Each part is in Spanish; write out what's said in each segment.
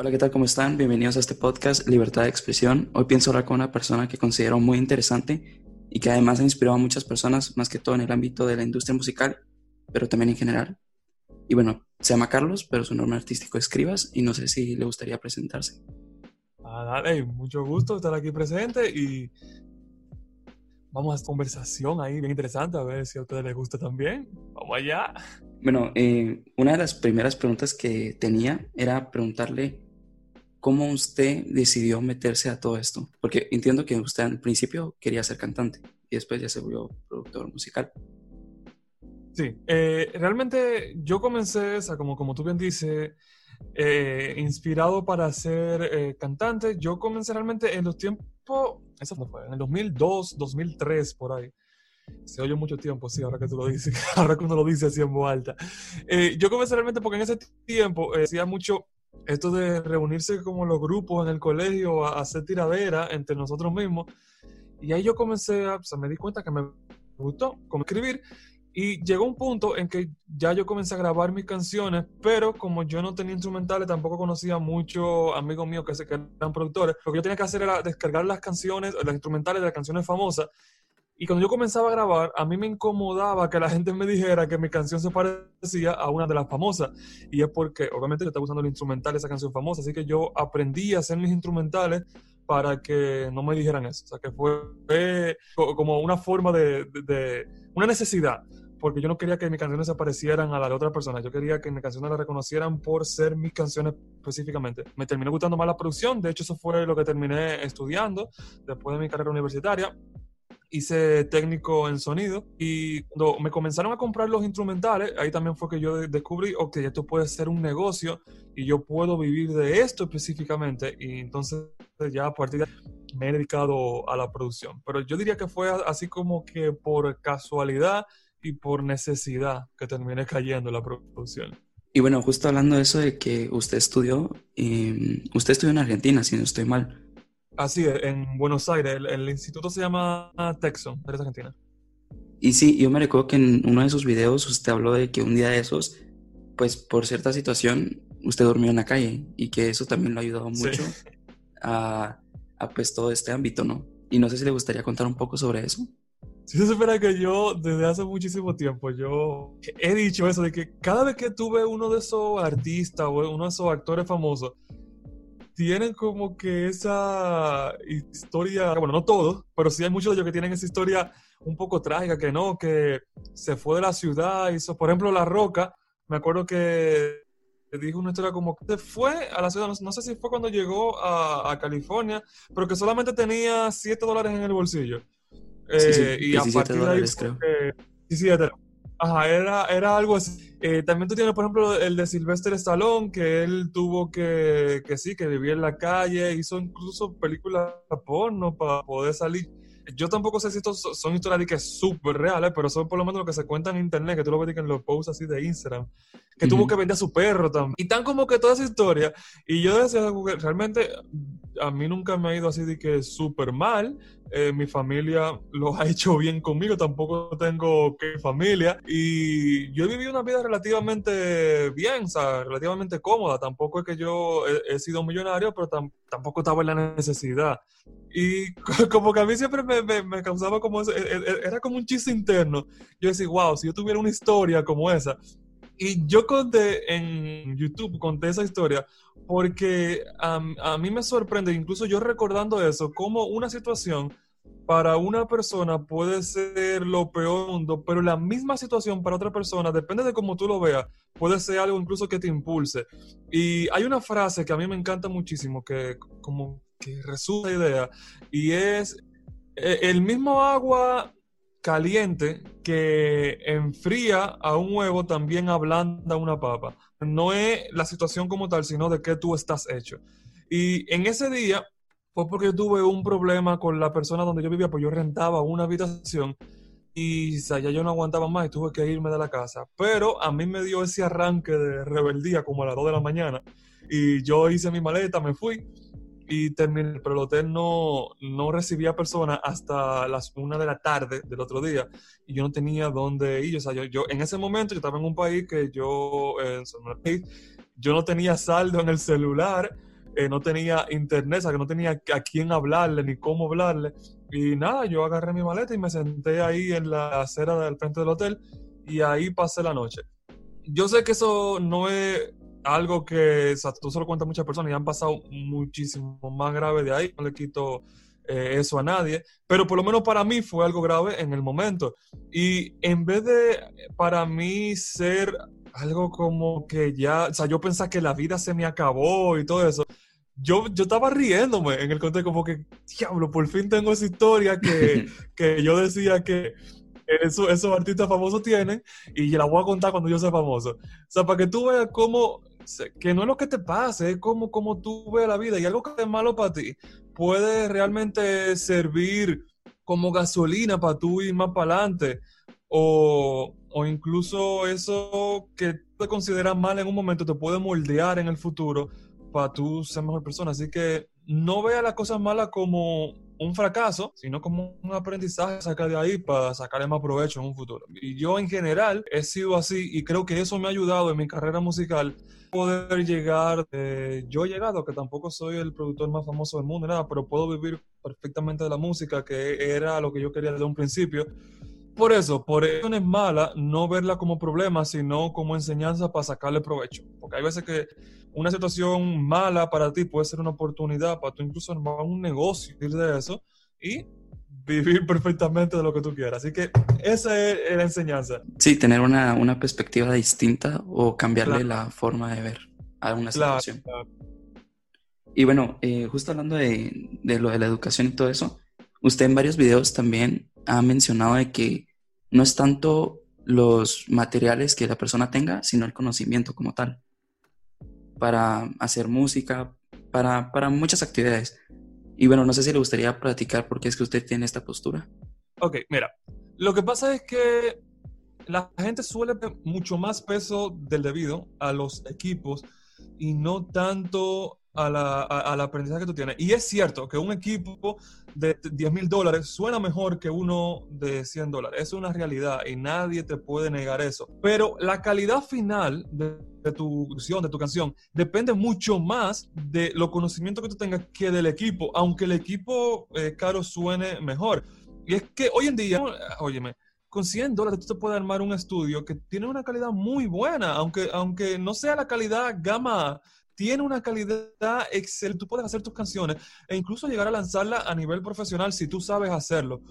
Hola, ¿qué tal? ¿Cómo están? Bienvenidos a este podcast Libertad de Expresión. Hoy pienso hablar con una persona que considero muy interesante y que además ha inspirado a muchas personas, más que todo en el ámbito de la industria musical, pero también en general. Y bueno, se llama Carlos, pero su nombre artístico es Escribas y no sé si le gustaría presentarse. Ah, dale, mucho gusto estar aquí presente y vamos a esta conversación ahí bien interesante, a ver si a ustedes les gusta también. Vamos allá. Bueno, eh, una de las primeras preguntas que tenía era preguntarle cómo usted decidió meterse a todo esto, porque entiendo que usted al principio quería ser cantante y después ya se volvió productor musical. Sí, eh, realmente yo comencé, o sea, como, como tú bien dices, eh, inspirado para ser cantante, yo comencé realmente en los tiempos, eso fue, en el 2002, 2003, por ahí se oye mucho tiempo, sí, ahora que tú lo dices, ahora que uno lo dice así en voz alta. Eh, yo comencé realmente porque en ese tiempo eh, hacía mucho esto de reunirse como los grupos en el colegio a, hacer tiradera entre nosotros mismos. Y ahí yo comencé a, o sea, me di cuenta que me gustó como escribir. Y llegó un punto en que ya yo comencé a grabar mis canciones, pero como yo no tenía instrumentales, tampoco conocía muchos amigos míos que, se, que eran productores. Lo que yo tenía que hacer era descargar las canciones, las instrumentales de las canciones famosas y cuando yo comenzaba a grabar, a mí me incomodaba que la gente me dijera que mi canción se parecía a una de las famosas. Y es porque, obviamente, yo estaba usando el instrumental de esa canción famosa. Así que yo aprendí a hacer mis instrumentales para que no me dijeran eso. O sea, que fue como una forma de, de, una necesidad. Porque yo no quería que mis canciones se parecieran a la de otra persona. Yo quería que mis canciones las reconocieran por ser mis canciones específicamente. Me terminó gustando más la producción. De hecho, eso fue lo que terminé estudiando después de mi carrera universitaria hice técnico en sonido y cuando me comenzaron a comprar los instrumentales, ahí también fue que yo descubrí, ok, esto puede ser un negocio y yo puedo vivir de esto específicamente y entonces ya a partir de ahí me he dedicado a la producción. Pero yo diría que fue así como que por casualidad y por necesidad que terminé cayendo en la producción. Y bueno, justo hablando de eso de que usted estudió, eh, usted estudió en Argentina, si no estoy mal. Así es, en Buenos Aires. El, instituto se llama Texon, eres argentina. Y sí, yo me recuerdo que en uno de sus videos usted habló de que un día de esos, pues por cierta situación, usted durmió en la calle y que eso también lo ha ayudado mucho a, a, pues todo este ámbito, ¿no? Y no sé si le gustaría contar un poco sobre eso. Si se supone que yo desde hace muchísimo tiempo yo he dicho eso de que cada vez que tuve uno de esos artistas o uno de esos actores famosos tienen como que esa historia, bueno, no todos, pero sí hay muchos de ellos que tienen esa historia un poco trágica, que no, que se fue de la ciudad, hizo, por ejemplo, La Roca, me acuerdo que dijo una historia como que se fue a la ciudad, no, sé si fue cuando llegó a, California, pero que solamente tenía 7 dólares en el bolsillo. Eh, y a partir de ahí, creo. Ajá, era, era algo así. Eh, también tú tienes, por ejemplo, el de Sylvester Stallone, que él tuvo que, que sí, que vivía en la calle, hizo incluso películas porno para poder salir. Yo tampoco sé si estos son historias de que súper reales, pero son por lo menos lo que se cuentan en internet, que tú lo ves en los posts así de Instagram, que tuvo que vender a su perro también. Y tan como que toda esa historia. Y yo decía, realmente a mí nunca me ha ido así de que súper mal. Eh, mi familia lo ha hecho bien conmigo, tampoco tengo que familia. Y yo he vivido una vida relativamente bien, o sea, relativamente cómoda. Tampoco es que yo he, sido millonario, pero tampoco estaba en la necesidad. Y como que a mí siempre me, causaba como eso, e, e, e, era como un chiste interno. Yo decía, wow, si yo tuviera una historia como esa. Y yo conté en YouTube, conté esa historia, porque a, mí me sorprende, incluso yo recordando eso, como una situación para una persona puede ser lo peor del mundo, pero la misma situación para otra persona, depende de cómo tú lo veas, puede ser algo incluso que te impulse. Y hay una frase que a mí me encanta muchísimo, que como que resume la idea, y es, e, el mismo agua caliente que enfría a un huevo también ablanda una papa. No es la situación como tal, sino de qué tú estás hecho. Y en ese día fue porque tuve un problema con la persona donde yo vivía, pues yo rentaba una habitación y ya yo no aguantaba más y tuve que irme de la casa. Pero a mí me dio ese arranque de rebeldía como a las 2 de la mañana y yo hice mi maleta, me fui y terminé, pero el hotel no, no recibía personas hasta las una de la tarde del otro día y yo no tenía dónde ir. O sea, yo, yo en ese momento yo estaba en un país que yo, yo no tenía saldo en el celular eh, no tenía internet, o sea, que no tenía a quién hablarle ni cómo hablarle. Y nada, yo agarré mi maleta y me senté ahí en la acera del frente del hotel y ahí pasé la noche. Yo sé que eso no es algo que, o sea, tú solo cuentas muchas personas y han pasado muchísimo más grave de ahí, no le quito eh, eso a nadie, pero por lo menos para mí fue algo grave en el momento. Y en vez de para mí ser algo como que ya, o sea, yo pensaba que la vida se me acabó y todo eso, yo, yo estaba riéndome en el contexto como que, diablo, por fin tengo esa historia que, que yo decía que eso, esos artistas famosos tienen y la voy a contar cuando yo sea famoso. O sea, para que tú veas cómo, que no es lo que te pase, es como, como tú ves la vida y algo que es malo para ti puede realmente servir como gasolina para tú ir más para adelante o, o incluso eso que te consideras mal en un momento te puede moldear en el futuro para tú ser mejor persona. Así que no vea las cosas malas como un fracaso, sino como un aprendizaje sacar de ahí para sacarle más provecho en un futuro. Y yo en general he sido así y creo que eso me ha ayudado en mi carrera musical poder llegar, yo he llegado, que tampoco soy el productor más famoso del mundo, nada, pero puedo vivir perfectamente de la música, que era lo que yo quería desde un principio. Por eso, por eso no es mala no verla como problema, sino como enseñanza para sacarle provecho. Porque hay veces que una situación mala para ti puede ser una oportunidad para tú incluso armar un negocio de eso y vivir perfectamente de lo que tú quieras. Así que esa es la enseñanza. Sí, tener una, una perspectiva distinta o cambiarle la forma de ver a una situación. Y bueno, eh, justo hablando de, de, lo de la educación y todo eso, usted en varios videos también ha mencionado de que no es tanto los materiales que la persona tenga, sino el conocimiento como tal para hacer música, para, para muchas actividades. Y bueno, no sé si le gustaría platicar por qué es que usted tiene esta postura. Ok, mira, lo que pasa es que la gente suele mucho más peso del debido a los equipos y no tanto a la, al aprendizaje que tú tienes. Y es cierto que un equipo de 10 mil dólares suena mejor que uno de 100 dólares. Es una realidad y nadie te puede negar eso. Pero la calidad final de, tu canción, de tu canción, depende mucho más de los conocimientos que tú tengas que del equipo, aunque el equipo eh, caro suene mejor. Y es que hoy en día, óyeme, con 100 dólares tú te puedes armar un estudio que tiene una calidad muy buena, aunque, aunque no sea la calidad gama tiene una calidad excelente. Tú puedes hacer tus canciones e incluso llegar a lanzarla a nivel profesional si tú sabes hacerlo.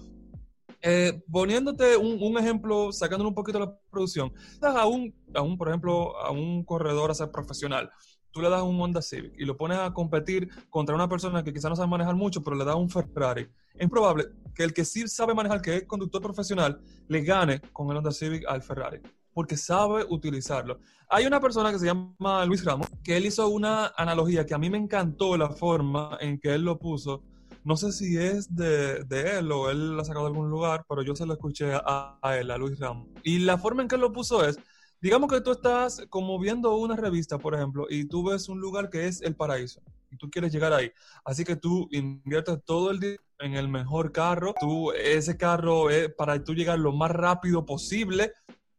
Eh, poniéndote un, ejemplo, sacándole un poquito la producción, a un, a un, por ejemplo, a un corredor a ser profesional, tú le das un Honda Civic y lo pones a competir contra una persona que quizá no sabe manejar mucho, pero le da un Ferrari. Es probable que el que sí sabe manejar, que es conductor profesional, le gane con el Honda Civic al Ferrari porque sabe utilizarlo. Hay una persona que se llama Luis Ramos, que él hizo una analogía que a mí me encantó la forma en que él lo puso. No sé si es de, de él o él la sacado de algún lugar, pero yo se lo escuché a, a él, a Luis Ramos. Y la forma en que él lo puso es, digamos que tú estás como viendo una revista, por ejemplo, y tú ves un lugar que es el paraíso y tú quieres llegar ahí. Así que tú inviertes todo el día en el mejor carro. Tú, ese carro es para tú llegar lo más rápido posible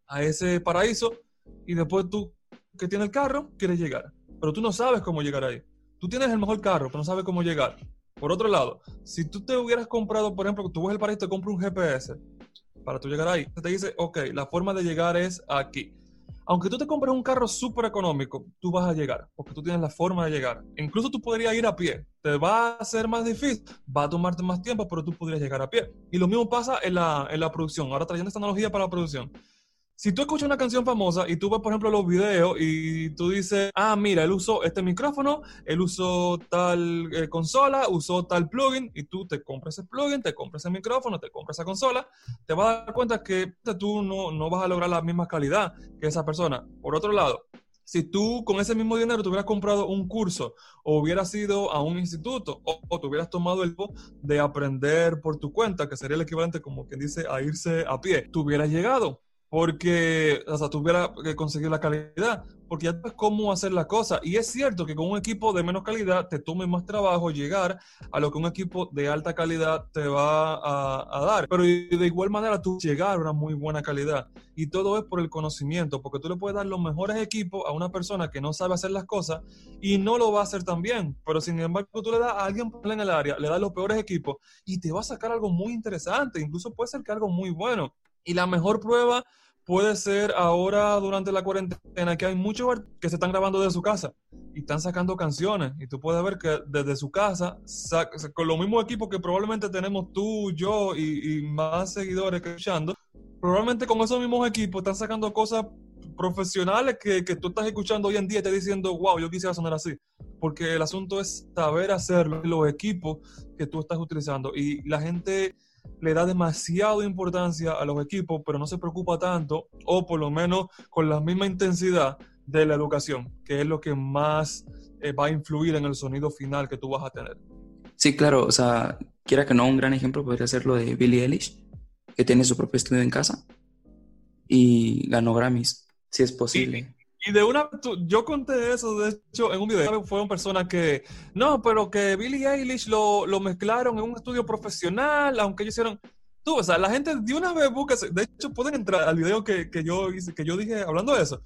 a ese paraíso y después tú que tienes el carro quieres llegar, pero tú no sabes cómo llegar ahí. Tú tienes el mejor carro, pero no sabes cómo llegar. Por otro lado, si tú te hubieras comprado, por ejemplo, tú ves el paraíso te compras un GPS para tú llegar ahí, te dice, ok, la forma de llegar es aquí. Aunque tú te compres un carro súper económico, tú vas a llegar, porque tú tienes la forma de llegar. incluso tú podrías ir a pie. Te va a ser más difícil, va a tomarte más tiempo, pero tú podrías llegar a pie. Y lo mismo pasa en la, en la producción. Ahora trayendo esta analogía para la producción si tú escuchas una canción famosa y tú ves, por ejemplo, los videos y tú dices, ah, mira, él usó este micrófono, él usó tal eh, consola, usó tal plugin, y tú te compras ese plugin, te compras ese micrófono, te compras esa consola, te vas a dar cuenta que tú no, no vas a lograr la misma calidad que esa persona. Por otro lado, si tú con ese mismo dinero te hubieras comprado un curso o hubieras ido a un instituto o, o te hubieras tomado el tiempo de aprender por tu cuenta, que sería el equivalente como quien dice a irse a pie, tú hubieras llegado porque, o sea, tuviera que conseguir la calidad, porque ya sabes cómo hacer la cosa. Y es cierto que con un equipo de menos calidad te tome más trabajo llegar a lo que un equipo de alta calidad te va a, dar. Pero de igual manera tú llegar a una muy buena calidad. Y todo es por el conocimiento, porque tú le puedes dar los mejores equipos a una persona que no sabe hacer las cosas y no lo va a hacer tan bien. Pero sin embargo, tú le das a alguien en el área, le das los peores equipos y te va a sacar algo muy interesante. Incluso puede ser que algo muy bueno. Y la mejor prueba puede ser ahora durante la cuarentena que hay muchos que se están grabando desde su casa y están sacando canciones. Y tú puedes ver que desde su casa, con los mismos equipos que probablemente tenemos tú, yo y, más seguidores que escuchando, probablemente con esos mismos equipos están sacando cosas profesionales que, que, tú estás escuchando hoy en día y te diciendo, wow, yo quisiera sonar así. Porque el asunto es saber hacerlo, los equipos que tú estás utilizando. Y la gente le da demasiada importancia a los equipos, pero no se preocupa tanto, o por lo menos con la misma intensidad de la educación, que es lo que más eh, va a influir en el sonido final que tú vas a tener. Sí, claro, o sea, quiera que no, un gran ejemplo podría ser lo de Billie Eilish, que tiene su propio estudio en casa y ganó Grammys, si es posible. Y de una yo conté eso, de hecho, en un video. Fueron personas que, no, pero que Billie Eilish lo, lo mezclaron en un estudio profesional, aunque ellos hicieron. Tú, o sea, la gente de una vez busca. De hecho, pueden entrar al video que, que yo que yo dije hablando de eso.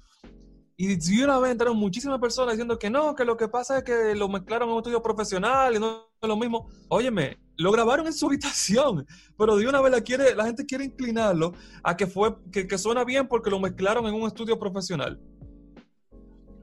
Y de una vez entraron muchísimas personas diciendo que no, que lo que pasa es que lo mezclaron en un estudio profesional y no es lo mismo. Óyeme, lo grabaron en su habitación, pero de una vez la, quiere, la gente quiere inclinarlo a que, fue, que, que suena bien porque lo mezclaron en un estudio profesional.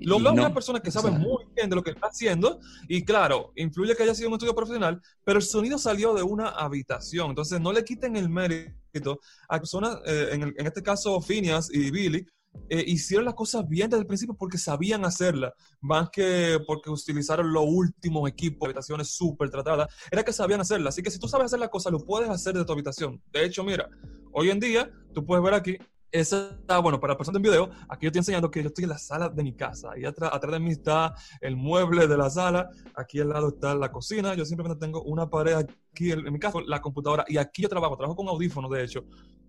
Lo es una persona que sabe muy bien de lo que está haciendo y claro, influye que haya sido un estudio profesional, pero el sonido salió de una habitación, entonces no le quiten el mérito a personas, eh, en, este caso Phineas y Billy, eh, hicieron las cosas bien desde el principio porque sabían hacerlas, más que porque utilizaron los últimos equipos, habitaciones súper tratadas, era que sabían hacerlas. Así que si tú sabes hacer las cosas, lo puedes hacer de tu habitación. De hecho, mira, hoy en día tú puedes ver aquí esa, bueno, para la persona en video, aquí yo estoy enseñando que yo estoy en la sala de mi casa. Y atrás, atrás de mí está el mueble de la sala. Aquí al lado está la cocina. Yo simplemente tengo una pared aquí en, mi casa, la computadora. Y aquí yo trabajo, trabajo con audífonos, de hecho.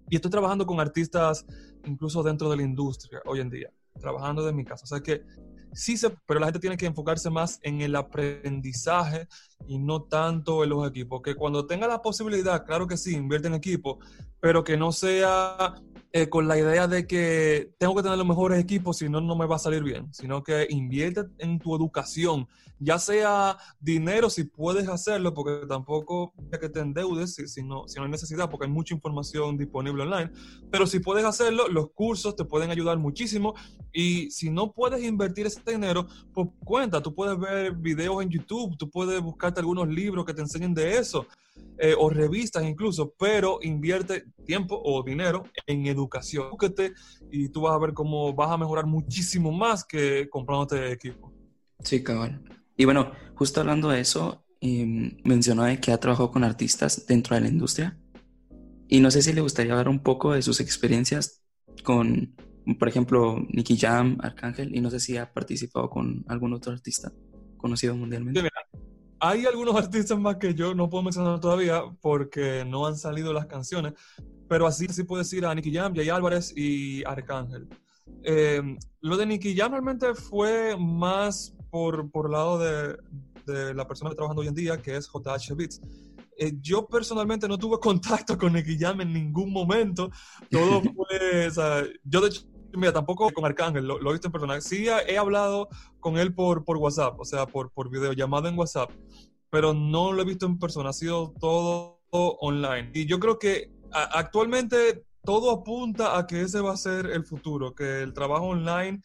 Y estoy trabajando con artistas incluso dentro de la industria hoy en día, trabajando de mi casa. O sea que sí se, pero la gente tiene que enfocarse más en el aprendizaje y no tanto en los equipos. Que cuando tenga la posibilidad, claro que sí, invierte en equipo, pero que no sea eh, con la idea de que tengo que tener los mejores equipos, si no, no me va a salir bien, sino que invierte en tu educación, ya sea dinero si puedes hacerlo, porque tampoco hay que te endeudes si, si, no, si no hay necesidad, porque hay mucha información disponible online, pero si puedes hacerlo, los cursos te pueden ayudar muchísimo y si no puedes invertir ese dinero, pues cuenta, tú puedes ver videos en YouTube, tú puedes buscarte algunos libros que te enseñen de eso. Eh, o revistas incluso, pero invierte tiempo o dinero en educación. y tú vas a ver cómo vas a mejorar muchísimo más que comprándote equipo. Sí, cabal. Y bueno, justo hablando de eso, em, mencionó que ha trabajado con artistas dentro de la industria. Y no sé si le gustaría hablar un poco de sus experiencias con, por ejemplo, Nicky Jam, Arcángel, y no sé si ha participado con algún otro artista conocido mundialmente. Hay algunos artistas más que yo no puedo mencionar todavía porque no han salido las canciones, pero así sí puedo decir a Nicky Jam, Jay Álvarez y Arcángel. Em, lo de Nicky Jam realmente fue más por, por lado de, de, la persona que está trabajando hoy en día, que es JH Beats. Eh, yo personalmente no tuve contacto con Nicky Jam en ningún momento. Todo fue, o sea, yo de hecho mira, tampoco con Arcángel, lo, he visto en persona. Sí he hablado con él por, por WhatsApp, o sea, por, por videollamada en WhatsApp, pero no lo he visto en persona, ha sido todo, online. Y yo creo que actualmente todo apunta a que ese va a ser el futuro, que el trabajo online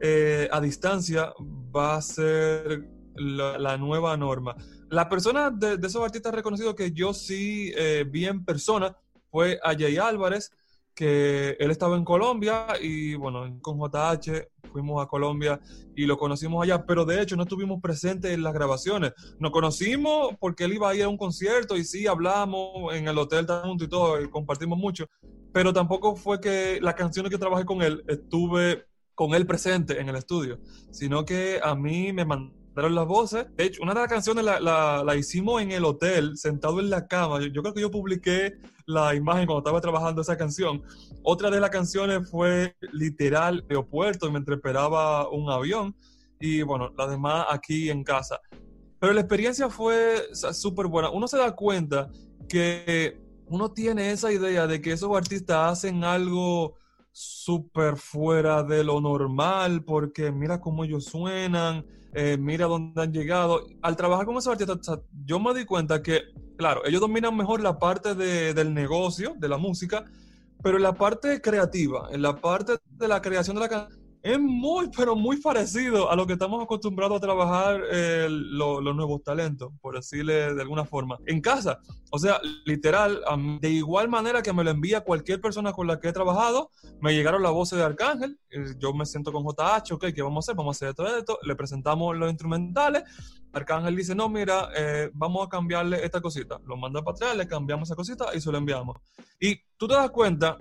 eh, a distancia va a ser la, nueva norma. La persona de, esos artistas reconocidos que yo sí eh, vi en persona fue a Álvarez, que él estaba en Colombia y bueno, con JH fuimos a Colombia y lo conocimos allá, pero de hecho no estuvimos presentes en las grabaciones. Nos conocimos porque él iba a ir a un concierto y sí, hablamos en el hotel juntos y todo, y compartimos mucho, pero tampoco fue que las canciones que trabajé con él estuve con él presente en el estudio, sino que a mí me mandó mandaron las voces. De hecho, una de las canciones la, la, hicimos en el hotel, sentado en la cama. Yo, creo que yo publiqué la imagen cuando estaba trabajando esa canción. Otra de las canciones fue literal aeropuerto, mientras esperaba un avión. Y bueno, las demás aquí en casa. Pero la experiencia fue súper buena. Uno se da cuenta que uno tiene esa idea de que esos artistas hacen algo súper fuera de lo normal, porque mira cómo ellos suenan, eh, mira dónde han llegado. Al trabajar con esos artistas, yo me di cuenta que, claro, ellos dominan mejor la parte del negocio, de la música, pero en la parte creativa, en la parte de la creación de la canción, es muy, pero muy parecido a lo que estamos acostumbrados a trabajar eh, los nuevos talentos, por decirle de alguna forma, en casa. O sea, literal, de igual manera que me lo envía cualquier persona con la que he trabajado, me llegaron las voces de Arcángel, eh, yo me siento con JH, ok, ¿qué vamos a hacer? Vamos a hacer esto, esto, le presentamos los instrumentales, Arcángel dice, no, mira, eh, vamos a cambiarle esta cosita, lo manda para atrás, le cambiamos esa cosita y se lo enviamos. Y tú te das cuenta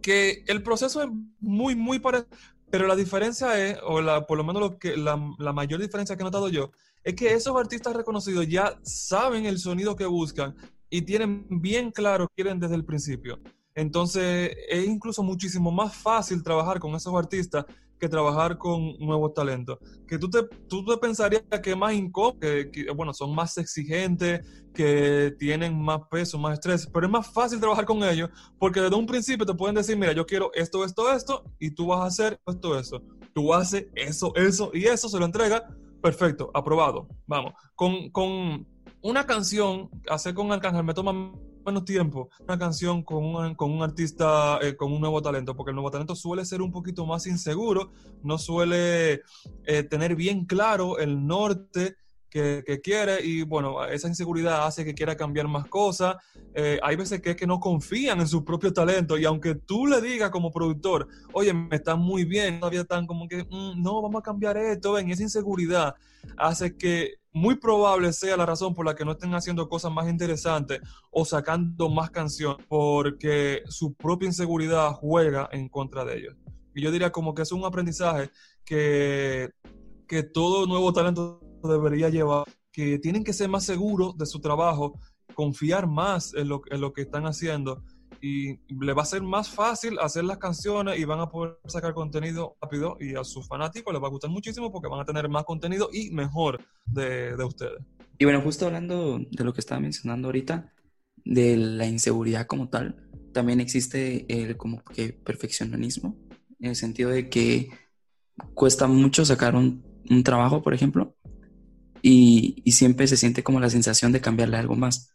que el proceso es muy, muy parecido pero la diferencia es, o la, por lo menos lo que, la, la, mayor diferencia que he notado yo, es que esos artistas reconocidos ya saben el sonido que buscan y tienen bien claro que quieren desde el principio. Entonces es incluso muchísimo más fácil trabajar con esos artistas que trabajar con nuevos talentos. Que tú te, tú te pensarías que más incómodo, que, bueno, son más exigentes, que tienen más peso, más estrés, pero es más fácil trabajar con ellos porque desde un principio te pueden decir, mira, yo quiero esto, esto, esto, y tú vas a hacer esto, eso. Tú haces eso, eso y eso, se lo entrega, perfecto, aprobado. Vamos, con, con una canción, hacer con Arcángel me toma menos tiempo una canción con un, con un artista eh, con un nuevo talento, porque el nuevo talento suele ser un poquito más inseguro, no suele eh, tener bien claro el norte que, quiere y bueno, esa inseguridad hace que quiera cambiar más cosas. Eh, hay veces que es que no confían en su propio talento y aunque tú le digas como productor, oye, me está muy bien, todavía están como que, mm, no, vamos a cambiar esto, ven, esa inseguridad hace que muy probable sea la razón por la que no estén haciendo cosas más interesantes o sacando más canciones, porque su propia inseguridad juega en contra de ellos. Y yo diría como que es un aprendizaje que, que todo nuevo talento debería llevar, que tienen que ser más seguros de su trabajo, confiar más en lo, en lo que están haciendo y le va a ser más fácil hacer las canciones y van a poder sacar contenido rápido y a sus fanáticos les va a gustar muchísimo porque van a tener más contenido y mejor de, de ustedes. Y bueno, justo hablando de lo que estaba mencionando ahorita, de la inseguridad como tal, también existe el como que perfeccionismo, en el sentido de que cuesta mucho sacar un, un trabajo, por ejemplo, y, y, siempre se siente como la sensación de cambiarle algo más.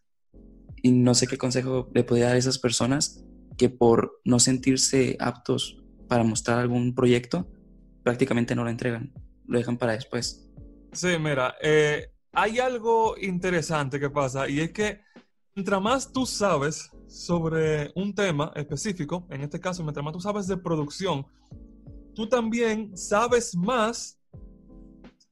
No sé qué consejo le podría dar a esas personas que por no sentirse aptos para mostrar algún proyecto, prácticamente no lo entregan, lo dejan para después. Sí, mira, eh, hay algo interesante que pasa y es que mientras más tú sabes sobre un tema específico, en este caso, mientras más tú sabes de producción, tú también sabes más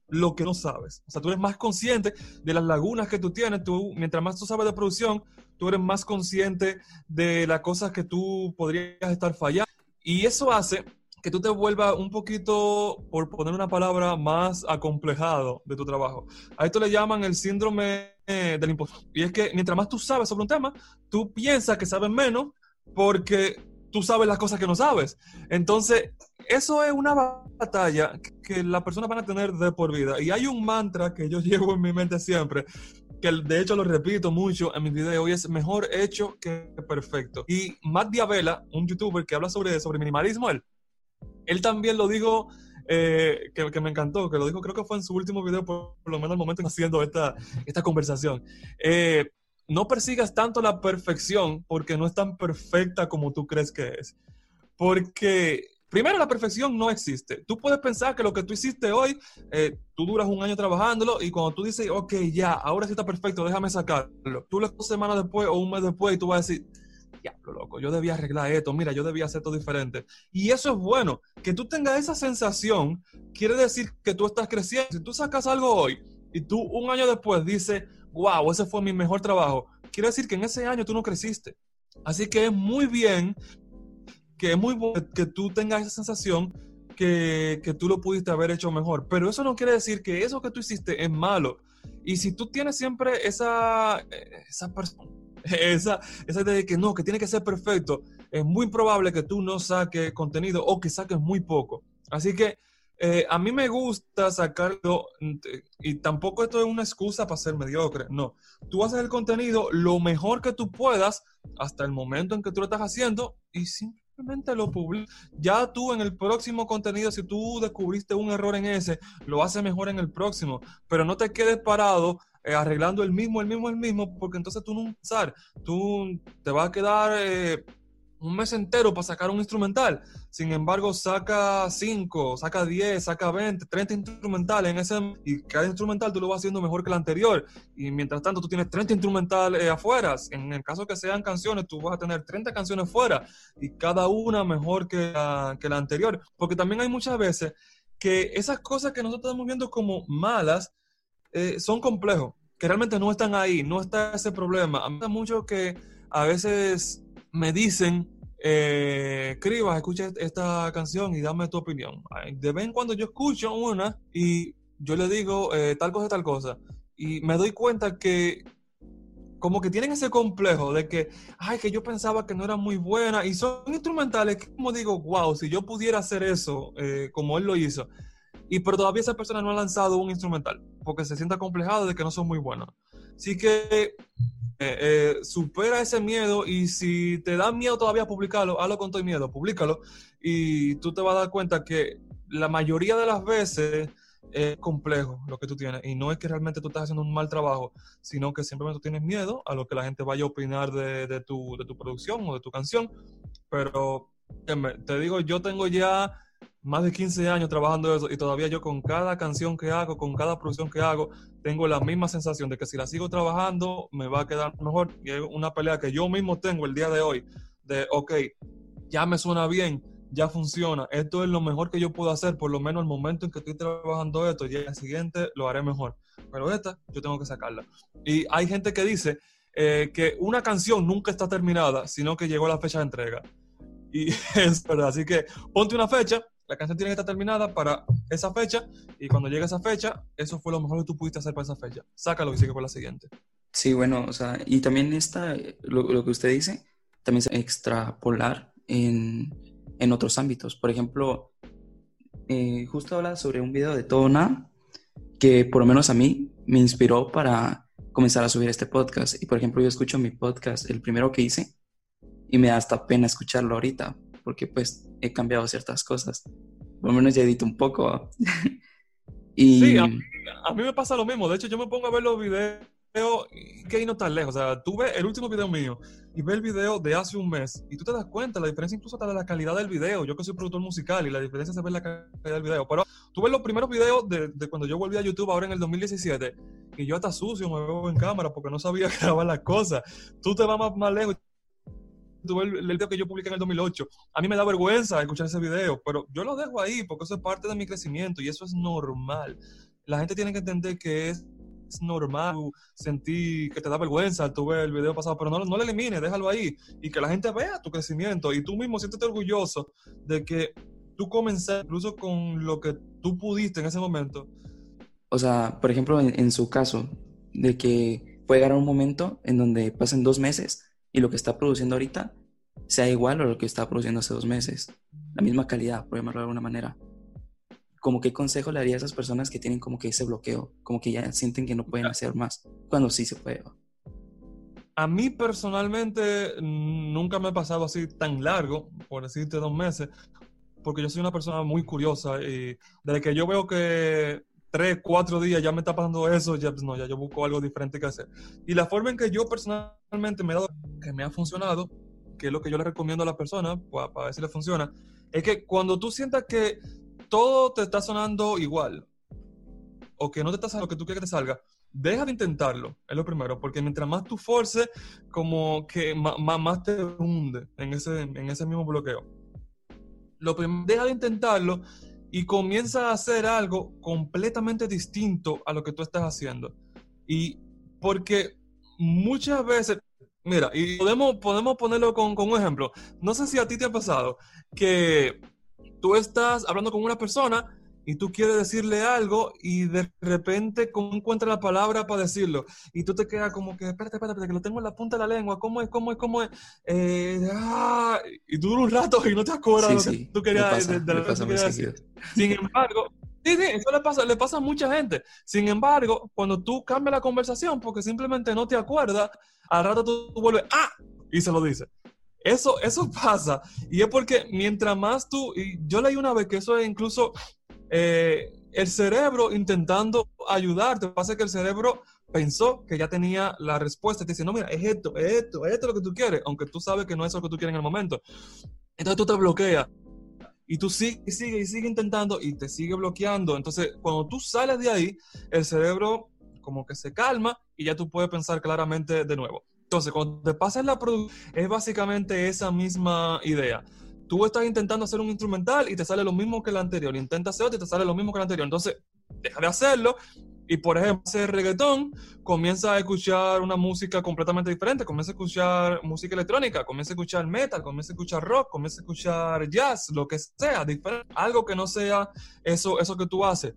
lo que no sabes. O sea, tú eres más consciente de las lagunas que tú tienes. Tú, mientras más tú sabes de producción, tú eres más consciente de las cosas que tú podrías estar fallando. Y eso hace que tú te vuelvas un poquito, por poner una palabra, más acomplejado de tu trabajo. A esto le llaman el síndrome eh, del impostor. Y es que mientras más tú sabes sobre un tema, tú piensas que sabes menos porque tú sabes las cosas que no sabes. Entonces, eso es una batalla que las personas van a tener de por vida. Y hay un mantra que yo llevo en mi mente siempre, que de hecho lo repito mucho en mis videos, y es mejor hecho que perfecto. Y Matt Diabela, un youtuber que habla sobre, sobre minimalismo, él, él también lo dijo, eh, que, me encantó, que lo dijo creo que fue en su último video, por, lo menos el momento en haciendo esta, esta conversación. Eh, no persigas tanto la perfección porque no es tan perfecta como tú crees que es. Porque Primero, la perfección no existe. Tú puedes pensar que lo que tú hiciste hoy, eh, tú duras un año trabajándolo y cuando tú dices, ok, ya, ahora sí está perfecto, déjame sacarlo. Tú lo dos semanas después o un mes después y tú vas a decir, diablo, loco, yo debía arreglar esto, mira, yo debía hacer esto diferente. Y eso es bueno. Que tú tengas esa sensación quiere decir que tú estás creciendo. Si tú sacas algo hoy y tú un año después dices, wow, ese fue mi mejor trabajo, quiere decir que en ese año tú no creciste. Así que es muy bien que es muy bueno que tú tengas esa sensación que, que tú lo pudiste haber hecho mejor, pero eso no quiere decir que eso que tú hiciste es malo. Y si tú tienes siempre esa, esa persona, esa, esa idea de que no, que tiene que ser perfecto, es muy probable que tú no saques contenido o que saques muy poco. Así que eh, a mí me gusta sacarlo, y tampoco esto es una excusa para ser mediocre, no. Tú haces el contenido lo mejor que tú puedas hasta el momento en que tú lo estás haciendo y simplemente lo publicas. Ya tú en el próximo contenido, si tú descubriste un error en ese, lo haces mejor en el próximo, pero no te quedes parado eh, arreglando el mismo, el mismo, el mismo, porque entonces tú no usar, tú te vas a quedar... Eh, un mes entero para sacar un instrumental. Sin embargo, saca 5, saca 10, saca 20, 30 instrumentales en ese y cada instrumental tú lo vas haciendo mejor que el anterior. Y mientras tanto tú tienes 30 instrumentales eh, afuera. En el caso que sean canciones, tú vas a tener 30 canciones fuera y cada una mejor que la, que la anterior. Porque también hay muchas veces que esas cosas que nosotros estamos viendo como malas eh, son complejos, que realmente no están ahí, no está ese problema. A mí mucho que a veces me dicen, eh, escucha esta canción y dame tu opinión. De vez en cuando yo escucho una y yo le digo eh, tal cosa, tal cosa. Y me doy cuenta que como que tienen ese complejo de que, ay, que yo pensaba que no era muy buena. Y son instrumentales como digo, wow, si yo pudiera hacer eso eh, como él lo hizo. Y pero todavía esa persona no ha lanzado un instrumental porque se siente acomplejado de que no son muy buenos. Así que eh, eh, supera ese miedo y si te da miedo todavía publicarlo, hazlo con todo miedo, públicalo. Y tú te vas a dar cuenta que la mayoría de las veces es complejo lo que tú tienes. Y no es que realmente tú estás haciendo un mal trabajo, sino que simplemente tú tienes miedo a lo que la gente vaya a opinar de, de, tu, de tu producción o de tu canción, pero te digo, yo tengo ya más de 15 años trabajando eso y todavía yo con cada canción que hago, con cada producción que hago, tengo la misma sensación de que si la sigo trabajando me va a quedar mejor. Y es una pelea que yo mismo tengo el día de hoy, de, ok, ya me suena bien, ya funciona, esto es lo mejor que yo puedo hacer, por lo menos el momento en que estoy trabajando esto, y el siguiente lo haré mejor. Pero esta yo tengo que sacarla. Y hay gente que dice eh, que una canción nunca está terminada, sino que llegó la fecha de entrega. Y es verdad, así que ponte una fecha, la canción tiene que estar terminada para esa fecha y cuando llegue esa fecha, eso fue lo mejor que tú pudiste hacer para esa fecha. Sácalo y sigue por la siguiente. Sí, bueno, o sea, y también está, lo, que usted dice, también se extrapolar en, en otros ámbitos. Por ejemplo, eh, justo habla sobre un video de Tona que por lo menos a mí me inspiró para comenzar a subir este podcast. Y por ejemplo, yo escucho mi podcast, el primero que hice, y me da hasta pena escucharlo ahorita, porque pues he cambiado ciertas cosas. Por lo menos ya edito un poco. y... Sí, a mí, me pasa lo mismo. De hecho, yo me pongo a ver los videos que ahí no tan lejos. O sea, tú ves el último video mío y ves el video de hace un mes y tú te das cuenta, la diferencia incluso está de la calidad del video. Yo que soy productor musical y la diferencia se ve en la calidad del video. Pero tú ves los primeros videos de, de cuando yo volví a YouTube ahora en el 2017 y yo hasta sucio me veo en cámara porque no sabía grabar las cosas. Tú te vas más, más lejos tuve el, el, video que yo publiqué en el 2008. A mí me da vergüenza escuchar ese video, pero yo lo dejo ahí porque eso es parte de mi crecimiento y eso es normal. La gente tiene que entender que es normal sentir que te da vergüenza tú ves el video pasado, pero no, no lo elimines, déjalo ahí y que la gente vea tu crecimiento y tú mismo siéntete orgulloso de que tú comenzaste incluso con lo que tú pudiste en ese momento. O sea, por ejemplo, en, en su caso, de que puede llegar un momento en donde pasen dos meses y lo que está produciendo ahorita sea igual a lo que estaba produciendo hace dos meses. La misma calidad, por llamarlo de alguna manera. Como qué consejo le haría a esas personas que tienen como que ese bloqueo, como que ya sienten que no pueden hacer más, cuando sí se puede. A mí personalmente nunca me ha pasado así tan largo, por decirte dos meses, porque yo soy una persona muy curiosa y desde que yo veo que tres, cuatro días ya me está pasando eso, ya pues no, ya yo busco algo diferente que hacer. Y la forma en que yo personalmente me he dado que me ha funcionado, que es lo que yo le recomiendo a las personas para, ver si le funciona, es que cuando tú sientas que todo te está sonando igual o que no te está saliendo lo que tú quieres que te salga, deja de intentarlo, es lo primero, porque mientras más tú forces, como que más, más te hunde en ese, en ese mismo bloqueo. Lo primero, deja de intentarlo y comienza a hacer algo completamente distinto a lo que tú estás haciendo. Y porque muchas veces, Mira, y podemos, podemos ponerlo con, con, un ejemplo. No sé si a ti te ha pasado que tú estás hablando con una persona y tú quieres decirle algo y de repente ¿cómo encuentras la palabra para decirlo y tú te quedas como que, espérate, espérate, que lo tengo en la punta de la lengua, ¿cómo es, cómo es, cómo es? Eh, ah, y dura un rato y no te acuerdas de lo que tú querías, decir. Sin embargo, sí, sí, eso le pasa, le pasa a mucha gente. Sin embargo, cuando tú cambias la conversación porque simplemente no te acuerdas, al rato tú vuelves, ah, y se lo dices. Eso, eso pasa. Y es porque mientras más tú, y yo leí una vez que eso es incluso eh, el cerebro intentando ayudarte. Pasa que el cerebro pensó que ya tenía la respuesta. Te dice, no, mira, es esto, es esto, es esto lo que tú quieres, aunque tú sabes que no es lo que tú quieres en el momento. Entonces tú te bloqueas. Y tú sigues y sigues y sigues intentando y te sigue bloqueando. Entonces, cuando tú sales de ahí, el cerebro como que se calma y ya tú puedes pensar claramente de nuevo. Entonces, cuando te pasas la producción, es básicamente esa misma idea tú estás intentando hacer un instrumental y te sale lo mismo que el anterior. Intenta hacer otro y te sale lo mismo que el anterior. Entonces, deja de hacerlo y, por ejemplo, hacer reggaetón, comienza a escuchar una música completamente diferente. Comienza a escuchar música electrónica, comienza a escuchar metal, comienza a escuchar rock, comienza a escuchar jazz, lo que sea, diferente. Algo que no sea eso, eso que tú haces.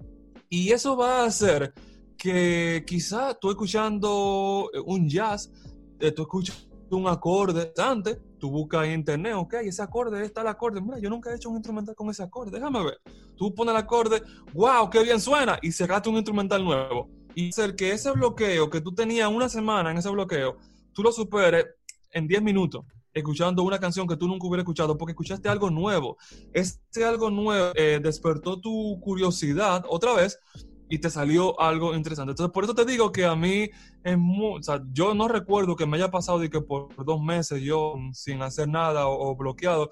Y eso va a hacer que quizá tú escuchando un jazz, eh, tú escuchas un acorde antes, tú buscas en internet, ok, ese acorde, está el acorde, mira, yo nunca he hecho un instrumental con ese acorde, déjame ver. Tú pones el acorde, wow, qué bien suena, y cerraste un instrumental nuevo. Y hacer que ese bloqueo que tú tenías una semana en ese bloqueo, tú lo superes en 10 minutos, escuchando una canción que tú nunca hubieras escuchado, porque escuchaste algo nuevo. Este algo nuevo eh, despertó tu curiosidad otra vez y te salió algo interesante. Entonces, por eso te digo que a mí es muy, yo no recuerdo que me haya pasado de que por dos meses yo sin hacer nada o, bloqueado,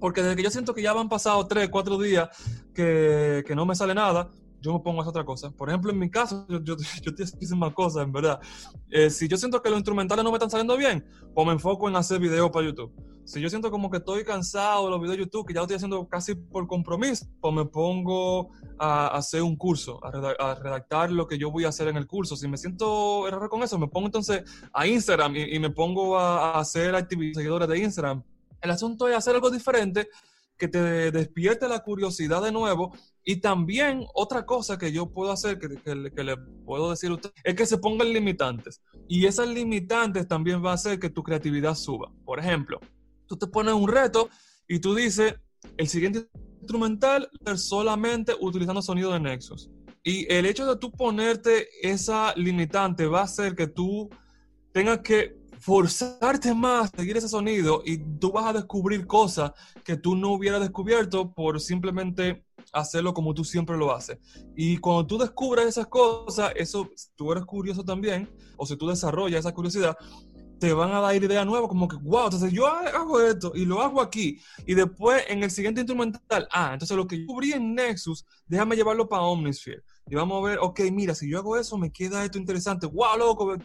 porque desde que yo siento que ya han pasado tres, cuatro días que, que no me sale nada, yo me pongo a hacer otra cosa. Por ejemplo, en mi caso, yo, yo, te más cosas, en verdad. Eh, si yo siento que los instrumentales no me están saliendo bien, pues me enfoco en hacer videos para YouTube. Si yo siento como que estoy cansado de los videos de YouTube, que ya lo estoy haciendo casi por compromiso, pues me pongo a, hacer un curso, a, redactar lo que yo voy a hacer en el curso. Si me siento error con eso, me pongo entonces a Instagram y, me pongo a, hacer actividades seguidores de Instagram. El asunto es hacer algo diferente que te despierte la curiosidad de nuevo. Y también otra cosa que yo puedo hacer, que, que, le puedo decir a usted, es que se pongan limitantes. Y esas limitantes también va a hacer que tu creatividad suba. Por ejemplo, tú te pones un reto y tú dices, el siguiente instrumental solamente utilizando sonido de Nexus. Y el hecho de tú ponerte esa limitante va a hacer que tú tengas que forzarte más a seguir ese sonido y tú vas a descubrir cosas que tú no hubieras descubierto por simplemente hacerlo como tú siempre lo haces. Y cuando tú descubres esas cosas, eso, tú eres curioso también, o si tú desarrollas esa curiosidad, te van a dar idea nueva, como que, wow, entonces yo hago esto y lo hago aquí. Y después en el siguiente instrumental, ah, entonces lo que yo cubrí en Nexus, déjame llevarlo para Omnisphere. Y vamos a ver, ok, mira, si yo hago eso, me queda esto interesante. Wow, loco,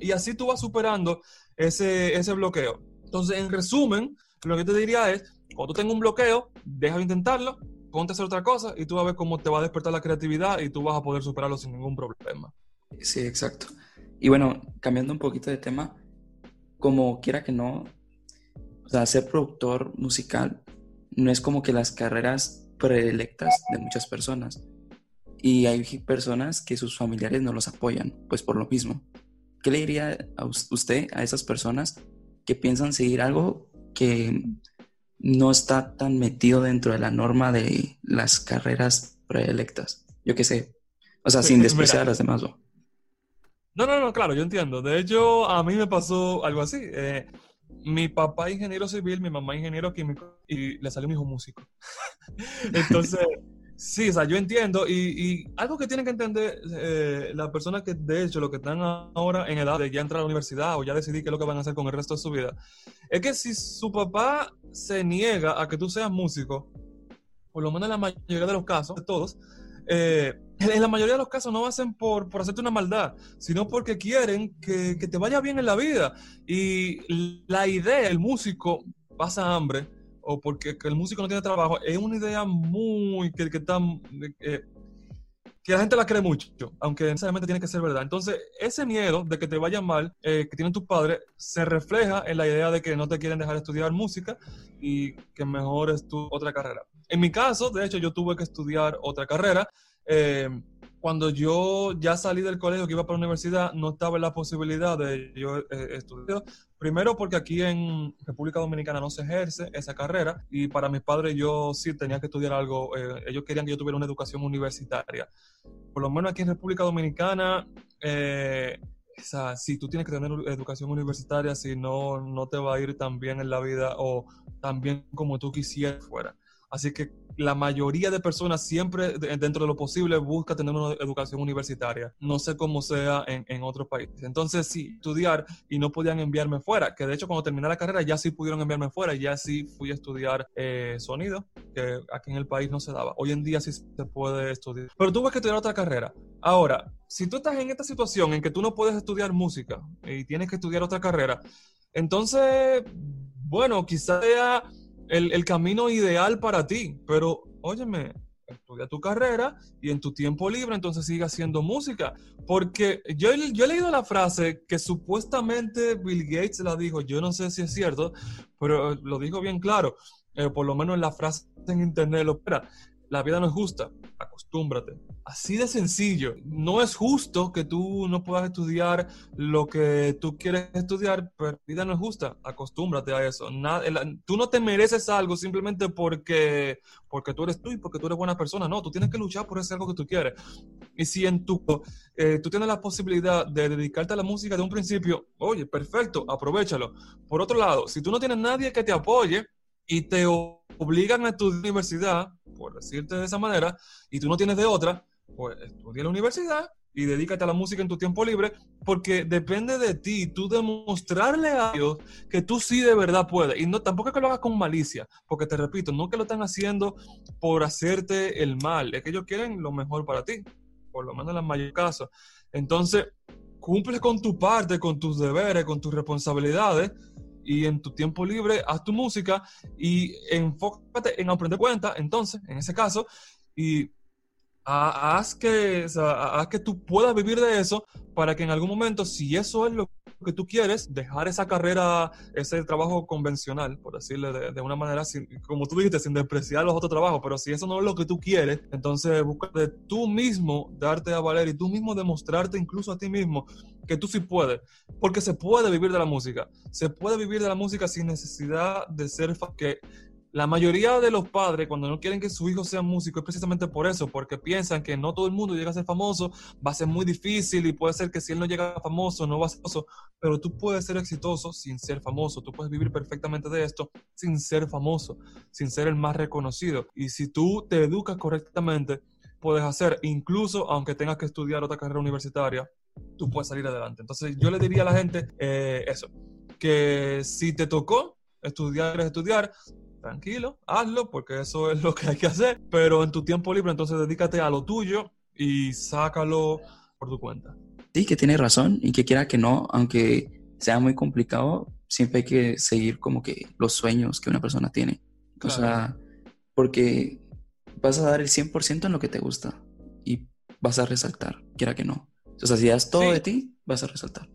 y así tú vas superando ese, ese bloqueo. Entonces, en resumen, lo que te diría es, cuando tengas un bloqueo, deja de intentarlo, ponte a hacer otra cosa y tú vas a ver cómo te va a despertar la creatividad y tú vas a poder superarlo sin ningún problema. Sí, exacto. Y bueno, cambiando un poquito de tema, como quiera que no, o sea, ser productor musical no es como que las carreras predilectas de muchas personas. Y hay personas que sus familiares no los apoyan, pues por lo mismo. ¿qué le diría a usted a esas personas que piensan seguir algo que no está tan metido dentro de la norma de las carreras preelectas? Yo qué sé. O sea, sin despreciar a las demás. ¿no? No, no, claro, yo entiendo. De hecho, a mí me pasó algo así. Eh, mi papá ingeniero civil, mi mamá ingeniero químico y le salió un hijo músico. Entonces, Sí, o sea, yo entiendo. Y, algo que tienen que entender eh, las personas que, de hecho, lo que están ahora en edad de ya entrar a la universidad o ya decidir qué es lo que van a hacer con el resto de su vida, es que si su papá se niega a que tú seas músico, por lo menos en la mayoría de los casos, de todos, eh, en la mayoría de los casos no hacen por, por hacerte una maldad, sino porque quieren que, que te vaya bien en la vida. Y la idea, el músico pasa hambre o porque el músico no tiene trabajo, es una idea muy que, que, está, eh, que la gente la cree mucho, aunque necesariamente tiene que ser verdad. Entonces, ese miedo de que te vaya mal, eh, que tienen tus padres, se refleja en la idea de que no te quieren dejar estudiar música y que mejores tu otra carrera. En mi caso, de hecho, yo tuve que estudiar otra carrera. Eh, cuando yo ya salí del colegio que iba para la universidad, no estaba la posibilidad de yo eh, estudiar. Primero porque aquí en República Dominicana no se ejerce esa carrera y para mis padres yo sí tenía que estudiar algo, eh, ellos querían que yo tuviera una educación universitaria. Por lo menos aquí en República Dominicana, si tú tienes que tener educación universitaria, si no, no te va a ir tan bien en la vida o tan bien como tú quisieras fuera. Así que la mayoría de personas siempre, dentro de lo posible, busca tener una educación universitaria. No sé cómo sea en, otros países. Entonces, sí, estudiar y no podían enviarme fuera. Que de hecho, cuando terminé la carrera, ya sí pudieron enviarme fuera. Ya sí fui a estudiar eh, sonido, que aquí en el país no se daba. Hoy en día sí se puede estudiar. Pero tuve que estudiar otra carrera. Ahora, si tú estás en esta situación en que tú no puedes estudiar música y tienes que estudiar otra carrera, entonces, bueno, quizás sea el, camino ideal para ti, pero óyeme, estudia tu carrera y en tu tiempo libre entonces sigue haciendo música. Porque yo, yo he leído la frase que supuestamente Bill Gates la dijo, yo no sé si es cierto, pero lo dijo bien claro, eh, por lo menos en la frase en internet lo espera. La vida no es justa, acostúmbrate. Así de sencillo. No es justo que tú no puedas estudiar lo que tú quieres estudiar, pero la vida no es justa. Acostúmbrate a eso. Tú no te mereces algo simplemente porque, porque tú eres tú y porque tú eres buena persona. No, tú tienes que luchar por ese algo que tú quieres. Y si en tu, eh, tú tienes la posibilidad de dedicarte a la música de un principio, oye, perfecto, aprovechalo. Por otro lado, si tú no tienes nadie que te apoye y te obligan a estudiar universidad, por decirte de esa manera, y tú no tienes de otra, pues estudia en la universidad y dedícate a la música en tu tiempo libre, porque depende de ti, tú demostrarle a Dios que tú sí de verdad puedes. Y no, tampoco es que lo hagas con malicia, porque te repito, no que lo están haciendo por hacerte el mal, es que ellos quieren lo mejor para ti, por lo menos en la mayor caso. Entonces, cumple con tu parte, con tus deberes, con tus responsabilidades, y en tu tiempo libre haz tu música y enfócate en aprender cuenta, entonces, en ese caso, y haz que, haz que tú puedas vivir de eso para que en algún momento, si eso es lo que tú quieres, dejar esa carrera, ese trabajo convencional, por decirle de, una manera, como tú dijiste, sin despreciar los otros trabajos, pero si eso no es lo que tú quieres, entonces busca de tú mismo darte a valer y tú mismo demostrarte incluso a ti mismo que tú sí puedes, porque se puede vivir de la música, se puede vivir de la música sin necesidad de ser que la mayoría de los padres, cuando no quieren que su hijo sea músico, es precisamente por eso, porque piensan que no todo el mundo llega a ser famoso, va a ser muy difícil y puede ser que si él no llega a famoso, no va a ser famoso, pero tú puedes ser exitoso sin ser famoso, tú puedes vivir perfectamente de esto sin ser famoso, sin ser el más reconocido. Y si tú te educas correctamente, puedes hacer, incluso aunque tengas que estudiar otra carrera universitaria, tú puedes salir adelante. Entonces yo le diría a la gente eh, eso, que si te tocó estudiar, estudiar, tranquilo, hazlo, porque eso es lo que hay que hacer, pero en tu tiempo libre entonces dedícate a lo tuyo y sácalo por tu cuenta. Sí, que tiene razón y que quiera que no, aunque sea muy complicado, siempre hay que seguir como que los sueños que una persona tiene. O sea, porque vas a dar el 100% en lo que te gusta y vas a resaltar, quiera que no. O sea, si das todo de ti, vas a resaltar.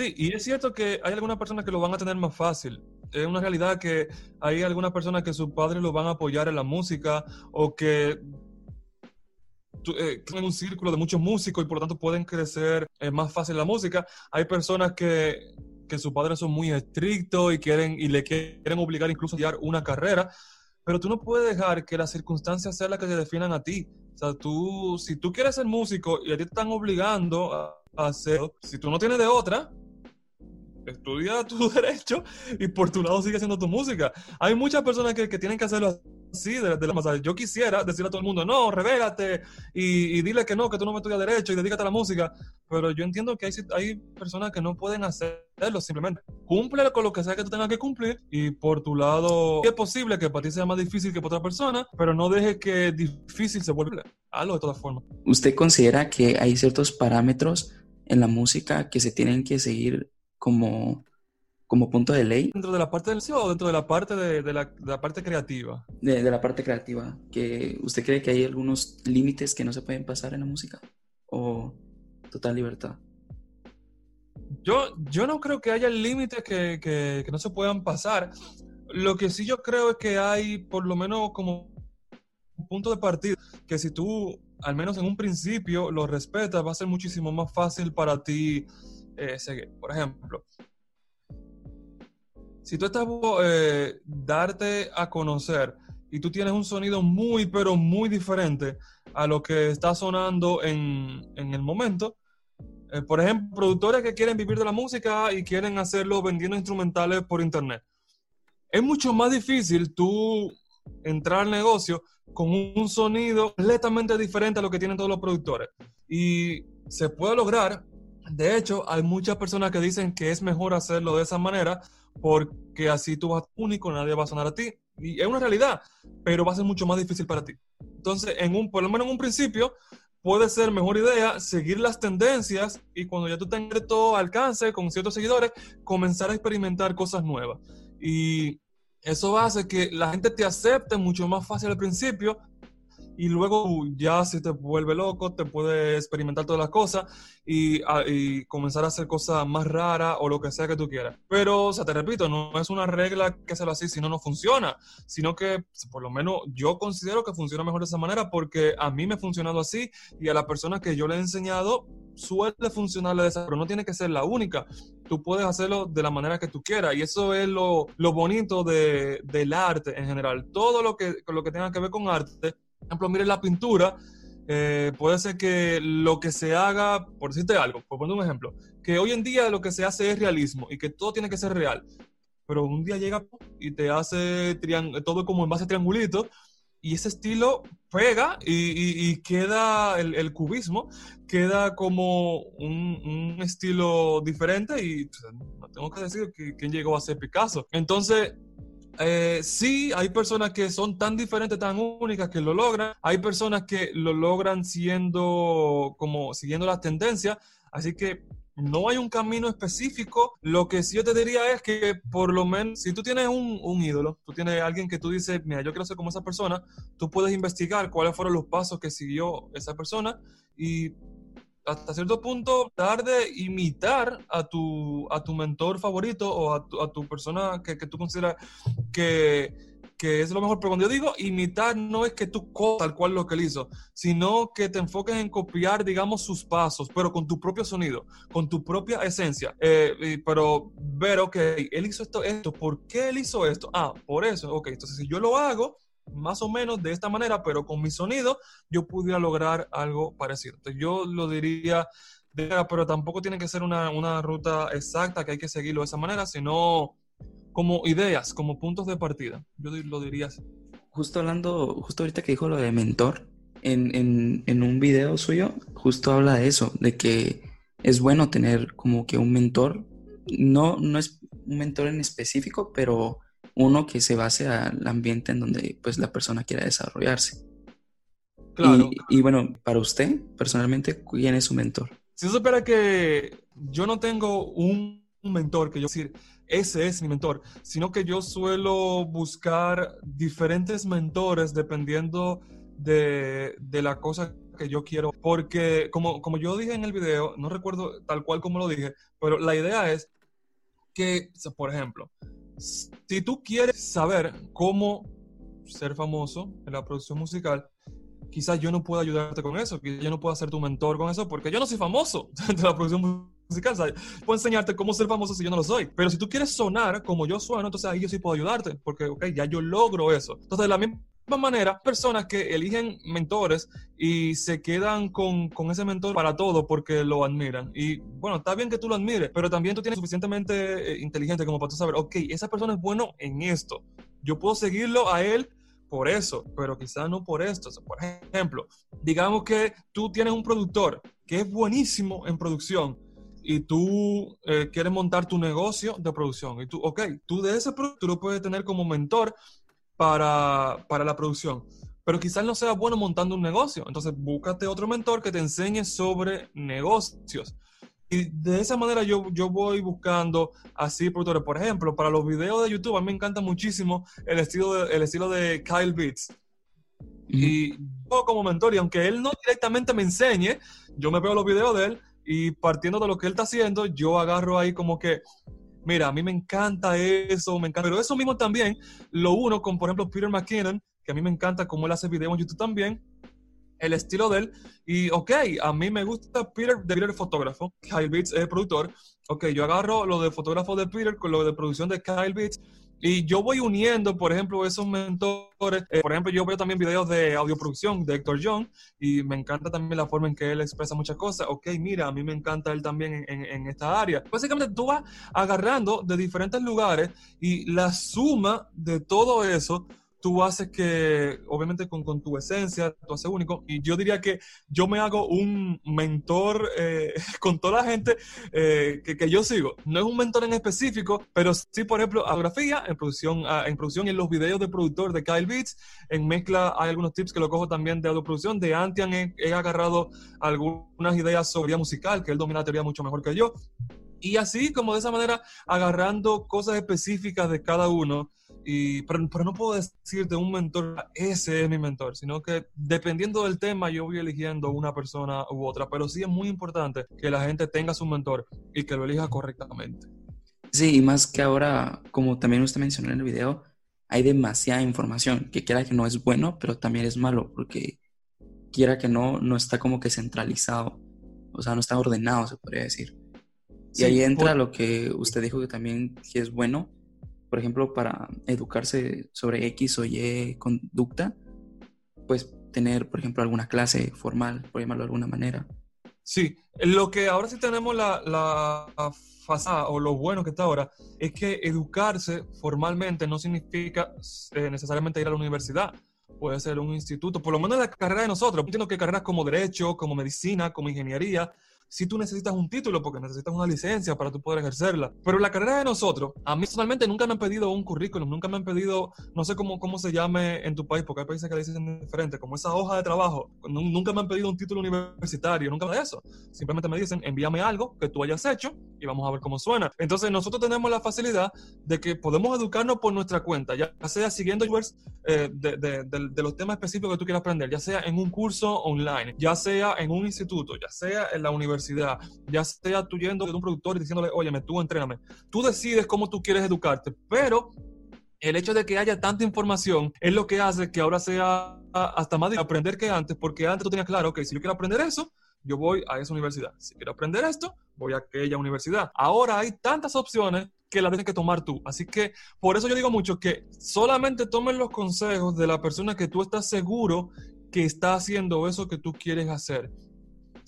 Sí, y es cierto que hay algunas personas que lo van a tener más fácil. Es una realidad que hay algunas personas que sus padres lo van a apoyar en la música o que eh, tienen un círculo de muchos músicos y por lo tanto pueden crecer eh, más fácil la música. Hay personas que, que sus padres son muy estrictos y, quieren, y le quieren obligar incluso a estudiar una carrera, pero tú no puedes dejar que las circunstancias sean las que te definan a ti. O sea, tú, si tú quieres ser músico y a ti te están obligando a hacer, si tú no tienes de otra, estudia tu derecho y por tu lado sigue haciendo tu música. Hay muchas personas que, que tienen que hacerlo así, de, de la Yo quisiera decirle a todo el mundo, no, revélate y, dile que no, que tú no me estudias derecho y dedícate a la música. Pero yo entiendo que hay, hay personas que no pueden hacerlo simplemente. Cumple con lo que sea que tú tengas que cumplir y por tu lado, es posible que para ti sea más difícil que para otra persona, pero no dejes que difícil se vuelva. Hazlo de todas formas. ¿Usted considera que hay ciertos parámetros en la música que se tienen que seguir como, como punto de ley. ¿Dentro de la parte del CEO o dentro de la parte, de, la, parte creativa? De, la parte creativa. que ¿Usted cree que hay algunos límites que no se pueden pasar en la música? ¿O total libertad? Yo, yo no creo que haya límites que, que, no se puedan pasar. Lo que sí yo creo es que hay, por lo menos como un punto de partida, que si tú, al menos en un principio, lo respetas, va a ser muchísimo más fácil para ti eh, seguir. Por ejemplo, si tú estás eh, darte a conocer y tú tienes un sonido muy, pero muy diferente a lo que está sonando en, en el momento, eh, por ejemplo, productores que quieren vivir de la música y quieren hacerlo vendiendo instrumentales por internet. Es mucho más difícil tú entrar al negocio con un sonido completamente diferente a lo que tienen todos los productores. Y se puede lograr. De hecho, hay muchas personas que dicen que es mejor hacerlo de esa manera porque así tú vas único, nadie va a sonar a ti. Y es una realidad, pero va a ser mucho más difícil para ti. Entonces, en un, por lo menos en un principio, puede ser mejor idea seguir las tendencias y cuando ya tú tengas todo alcance con ciertos seguidores, comenzar a experimentar cosas nuevas. Y eso hace que la gente te acepte mucho más fácil al principio y luego ya si te vuelve loco, te puede experimentar todas las cosas y, comenzar a hacer cosas más raras o lo que sea que tú quieras. Pero, o sea, te repito, no es una regla que se lo así si no, no funciona, sino que por lo menos yo considero que funciona mejor de esa manera porque a mí me ha funcionado así y a la persona que yo le he enseñado suele funcionarle de esa, pero no tiene que ser la única. Tú puedes hacerlo de la manera que tú quieras y eso es lo, lo bonito de, del arte en general. Todo lo que, lo que tenga que ver con arte ejemplo, mire la pintura, eh, puede ser que lo que se haga, por decirte algo, por poner un ejemplo, que hoy en día lo que se hace es realismo y que todo tiene que ser real. Pero un día llega y te hace todo como en base a triangulito y ese estilo pega y, queda el, cubismo, queda como un, estilo diferente y no tengo que decir que, quién llegó a ser Picasso. Entonces, eh, sí, hay personas que son tan diferentes, tan únicas que lo logran. Hay personas que lo logran siendo como siguiendo las tendencias. Así que no hay un camino específico. Lo que sí yo te diría es que por lo menos si tú tienes un, un, ídolo, tú tienes alguien que tú dices, mira, yo quiero ser como esa persona, tú puedes investigar cuáles fueron los pasos que siguió esa persona y hasta cierto punto tratar de imitar a tu, a tu mentor favorito o a tu, a tu persona que, que, tú consideras que, que, es lo mejor. Pero cuando yo digo imitar, no es que tú copies tal cual lo que él hizo, sino que te enfoques en copiar, digamos, sus pasos, pero con tu propio sonido, con tu propia esencia. Eh, pero ver, ok, él hizo esto, esto, ¿por qué él hizo esto? Ah, por eso, ok, entonces si yo lo hago, más o menos de esta manera, pero con mi sonido, yo pudiera lograr algo parecido. Entonces, yo lo diría, pero tampoco tiene que ser una, una ruta exacta que hay que seguirlo de esa manera, sino como ideas, como puntos de partida. Yo lo diría así. Justo hablando, justo ahorita que dijo lo de mentor, en, en, en un video suyo, justo habla de eso, de que es bueno tener como que un mentor, no, no es un mentor en específico, pero uno que se base al ambiente en donde pues la persona quiera desarrollarse. Claro. Y, bueno, para usted, personalmente, ¿quién es su mentor? Si se espera que yo no tengo un mentor que yo decir, ese es mi mentor, sino que yo suelo buscar diferentes mentores dependiendo de, de la cosa que yo quiero. Porque como, como yo dije en el video, no recuerdo tal cual como lo dije, pero la idea es que, por ejemplo, si tú quieres saber cómo ser famoso en la producción musical, quizás yo no pueda ayudarte con eso, quizás yo no pueda ser tu mentor con eso, porque yo no soy famoso en la producción musical. Puedo enseñarte cómo ser famoso si yo no lo soy. Pero si tú quieres sonar como yo sueno, entonces ahí yo sí puedo ayudarte, porque, ok, ya yo logro eso. Entonces, de la misma manera, personas que eligen mentores y se quedan con, con, ese mentor para todo porque lo admiran. Y bueno, está bien que tú lo admires, pero también tú tienes suficientemente eh, inteligente como para tú saber, ok, esa persona es bueno en esto. Yo puedo seguirlo a él por eso, pero quizás no por esto. por ejemplo, digamos que tú tienes un productor que es buenísimo en producción y tú eh, quieres montar tu negocio de producción y tú, ok, tú de ese producto lo puedes tener como mentor para, para la producción. Pero quizás no sea bueno montando un negocio. Entonces, búscate otro mentor que te enseñe sobre negocios. Y de esa manera yo, yo voy buscando así productores. Por ejemplo, para los videos de YouTube, a mí me encanta muchísimo el estilo de, el estilo de Kyle Beats. Y yo como mentor, y aunque él no directamente me enseñe, yo me veo los videos de él y partiendo de lo que él está haciendo, yo agarro ahí como que mira, a mí me encanta eso, me encanta. Pero eso mismo también lo uno con, por ejemplo, Peter McKinnon, que a mí me encanta cómo él hace videos en YouTube también, el estilo de él. Y, ok, a mí me gusta Peter, de Peter fotógrafo, Kyle Beats es el productor. Ok, yo agarro lo de fotógrafo de Peter con lo de producción de Kyle Beats y yo voy uniendo, por ejemplo, esos mentores. Eh, por ejemplo, yo veo también videos de audioproducción de Héctor Young y me encanta también la forma en que él expresa muchas cosas. Ok, mira, a mí me encanta él también en, en esta área. Básicamente tú vas agarrando de diferentes lugares y la suma de todo eso tú haces que, obviamente con, con, tu esencia, tú haces único, y yo diría que yo me hago un mentor eh, con toda la gente eh, que, que, yo sigo. No es un mentor en específico, pero sí, por ejemplo, fotografía, en producción, ah, en producción y en los videos de productor de Kyle Beats, en mezcla hay algunos tips que lo cojo también de autoproducción, de Antian he, he agarrado algunas ideas sobre musical, que él domina la teoría mucho mejor que yo. Y así, como de esa manera, agarrando cosas específicas de cada uno y, pero, no puedo decirte un mentor, ese es mi mentor, sino que dependiendo del tema yo voy eligiendo una persona u otra, pero sí es muy importante que la gente tenga su mentor y que lo elija correctamente. Sí, y más que ahora, como también usted mencionó en el video, hay demasiada información, que quiera que no es bueno, pero también es malo, porque quiera que no, no está como que centralizado, o sea, no está ordenado, se podría decir. Y ahí entra lo que usted dijo que también es bueno, por ejemplo, para educarse sobre X o Y conducta, pues tener, por ejemplo, alguna clase formal, por llamarlo de alguna manera. Sí, lo que ahora sí tenemos la, la o lo bueno que está ahora es que educarse formalmente no significa eh, necesariamente ir a la universidad. Puede ser un instituto, por lo menos la carrera de nosotros. Entiendo que carreras como derecho, como medicina, como ingeniería, si tú necesitas un título porque necesitas una licencia para tú poder ejercerla. Pero la carrera de nosotros, a mí personalmente nunca me han pedido un currículum, nunca me han pedido, no sé cómo, cómo se llame en tu país, porque hay países que le dicen diferente, como esa hoja de trabajo. Nunca me han pedido un título universitario, nunca de eso. Simplemente me dicen, envíame algo que tú hayas hecho y vamos a ver cómo suena. Entonces nosotros tenemos la facilidad de que podemos educarnos por nuestra cuenta, ya sea siguiendo eh, de, de, de los temas específicos que tú quieras aprender, ya sea en un curso online, ya sea en un instituto, ya sea en la universidad ya sea tú yendo de un productor y diciéndole, oye, tú entréname. Tú decides cómo tú quieres educarte, pero el hecho de que haya tanta información es lo que hace que ahora sea hasta más de aprender que antes, porque antes tú tenías claro, que si yo quiero aprender eso, yo voy a esa universidad. Si quiero aprender esto, voy a aquella universidad. Ahora hay tantas opciones que las tienes que tomar tú. Así que por eso yo digo mucho que solamente tomen los consejos de la persona que tú estás seguro que está haciendo eso que tú quieres hacer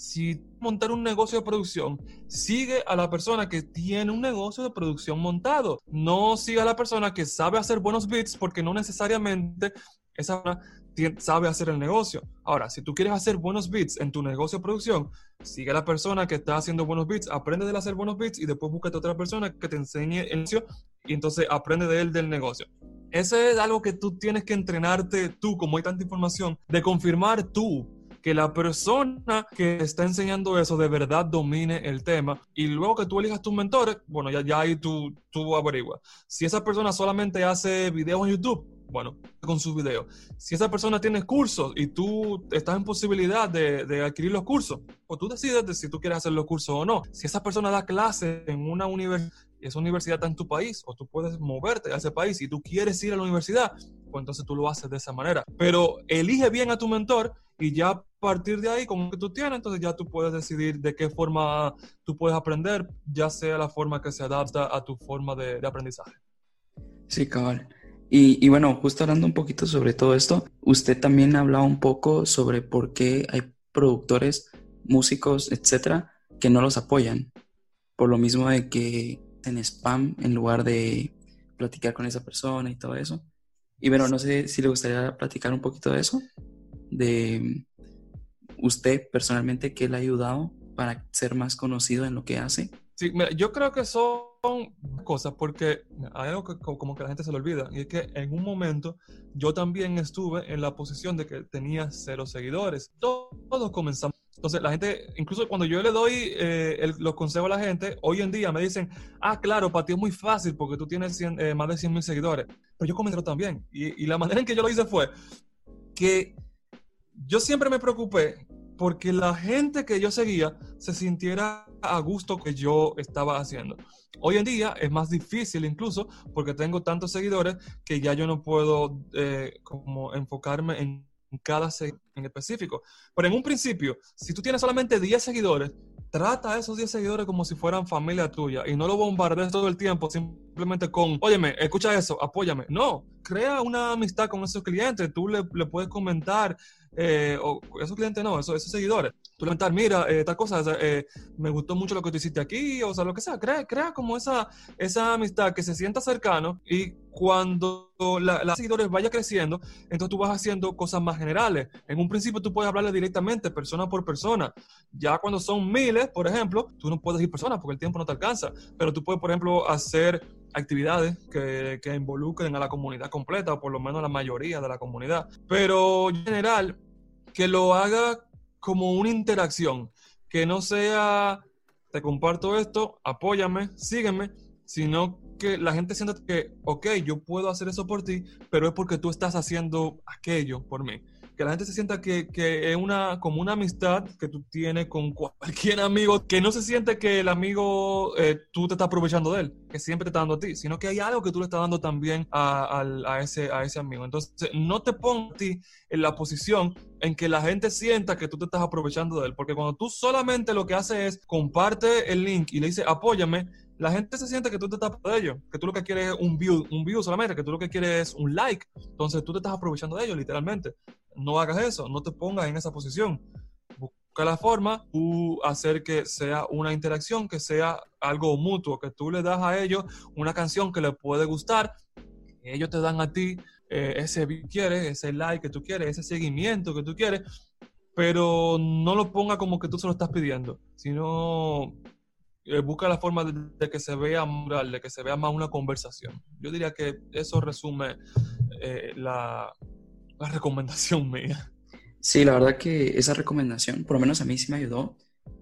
si montar un negocio de producción, sigue a la persona que tiene un negocio de producción montado. No siga a la persona que sabe hacer buenos beats porque no necesariamente esa persona sabe hacer el negocio. Ahora, si tú quieres hacer buenos beats en tu negocio de producción, sigue a la persona que está haciendo buenos beats, aprende de hacer buenos beats y después búscate otra persona que te enseñe el negocio y entonces aprende de él del negocio. Ese es algo que tú tienes que entrenarte tú, como hay tanta información, de confirmar tú que la persona que está enseñando eso de verdad domine el tema y luego que tú elijas tus mentores, bueno, ya, ya ahí tú, tú averiguas. Si esa persona solamente hace videos en YouTube, bueno, con sus videos. Si esa persona tiene cursos y tú estás en posibilidad de, de, adquirir los cursos, pues tú decides de si tú quieres hacer los cursos o no. Si esa persona da clases en una universidad esa universidad está en tu país o tú puedes moverte a ese país y tú quieres ir a la universidad, pues entonces tú lo haces de esa manera. Pero elige bien a tu mentor y ya a partir de ahí, como que tú tienes, entonces ya tú puedes decidir de qué forma tú puedes aprender, ya sea la forma que se adapta a tu forma de, aprendizaje. Sí, cabal. Y, y, bueno, justo hablando un poquito sobre todo esto, usted también ha hablado un poco sobre por qué hay productores, músicos, etcétera, que no los apoyan. Por lo mismo de que en spam en lugar de platicar con esa persona y todo eso. Y bueno, no sé si le gustaría platicar un poquito de eso, de usted personalmente, qué le ha ayudado para ser más conocido en lo que hace. Sí, yo creo que son cosas porque hay algo que como que la gente se le olvida y es que en un momento yo también estuve en la posición de que tenía cero seguidores. Todos comenzamos entonces, la gente, incluso cuando yo le doy eh, los consejos a la gente, hoy en día me dicen, ah, claro, para ti es muy fácil porque tú tienes eh, más de 100 mil seguidores. Pero yo comencé también. Y, y, la manera en que yo lo hice fue que yo siempre me preocupé porque la gente que yo seguía se sintiera a gusto que yo estaba haciendo. Hoy en día es más difícil incluso porque tengo tantos seguidores que ya yo no puedo eh, como enfocarme en cada en específico. Pero en un principio, si tú tienes solamente 10 seguidores, trata a esos 10 seguidores como si fueran familia tuya y no lo bombardees todo el tiempo simplemente con, óyeme, escucha eso, apóyame. No, crea una amistad con esos clientes. Tú le, le puedes comentar eh, o esos clientes no, esos, esos seguidores, tú le mira, eh, tal cosa, eh, me gustó mucho lo que tú hiciste aquí, o sea, lo que sea, crea, crea como esa, esa amistad que se sienta cercano y cuando la, la seguidores vaya creciendo, entonces tú vas haciendo cosas más generales. En un principio tú puedes hablarle directamente, persona por persona. Ya cuando son miles, por ejemplo, tú no puedes ir persona porque el tiempo no te alcanza, pero tú puedes, por ejemplo, hacer actividades que, involucren a la comunidad completa, o por lo menos a la mayoría de la comunidad. Pero en general, que lo haga como una interacción, que no sea, te comparto esto, apóyame, sígueme, sino que la gente sienta que, ok, yo puedo hacer eso por ti, pero es porque tú estás haciendo aquello por mí que la gente se sienta que, que, es una, como una amistad que tú tienes con cualquier amigo, que no se siente que el amigo eh, tú te estás aprovechando de él, que siempre te está dando a ti, sino que hay algo que tú le estás dando también a, a, ese, a ese amigo. Entonces, no te pongas a ti en la posición en que la gente sienta que tú te estás aprovechando de él, porque cuando tú solamente lo que haces es comparte el link y le dice apóyame, la gente se siente que tú te estás de ellos, que tú lo que quieres es un view, un view solamente, que tú lo que quieres es un like. Entonces tú te estás aprovechando de ellos, literalmente. No hagas eso, no te pongas en esa posición. Busca la forma, tú hacer que sea una interacción, que sea algo mutuo, que tú le das a ellos una canción que les puede gustar, ellos te dan a ti eh, ese quieres, ese like que tú quieres, ese seguimiento que tú quieres, pero no lo ponga como que tú se lo estás pidiendo, sino eh, busca la forma de, que se vea de que se vea más una conversación. Yo diría que eso resume eh, la, la, recomendación mía. Sí, la verdad que esa recomendación, por lo menos a mí sí me ayudó,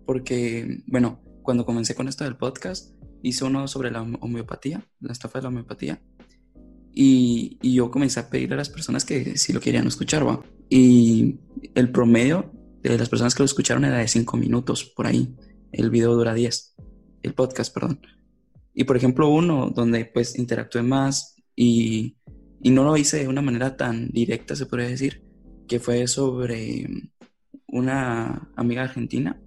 porque, bueno, cuando comencé con esto del podcast, hice uno sobre la homeopatía, la estafa de la homeopatía, y, yo comencé a pedir a las personas que si lo querían escuchar. Y el promedio de las personas que lo escucharon era de 5 minutos por ahí. El video dura 10 el podcast, perdón. Y por ejemplo, uno donde pues interactué más y, y no lo hice de una manera tan directa, se podría decir, que fue sobre una amiga argentina.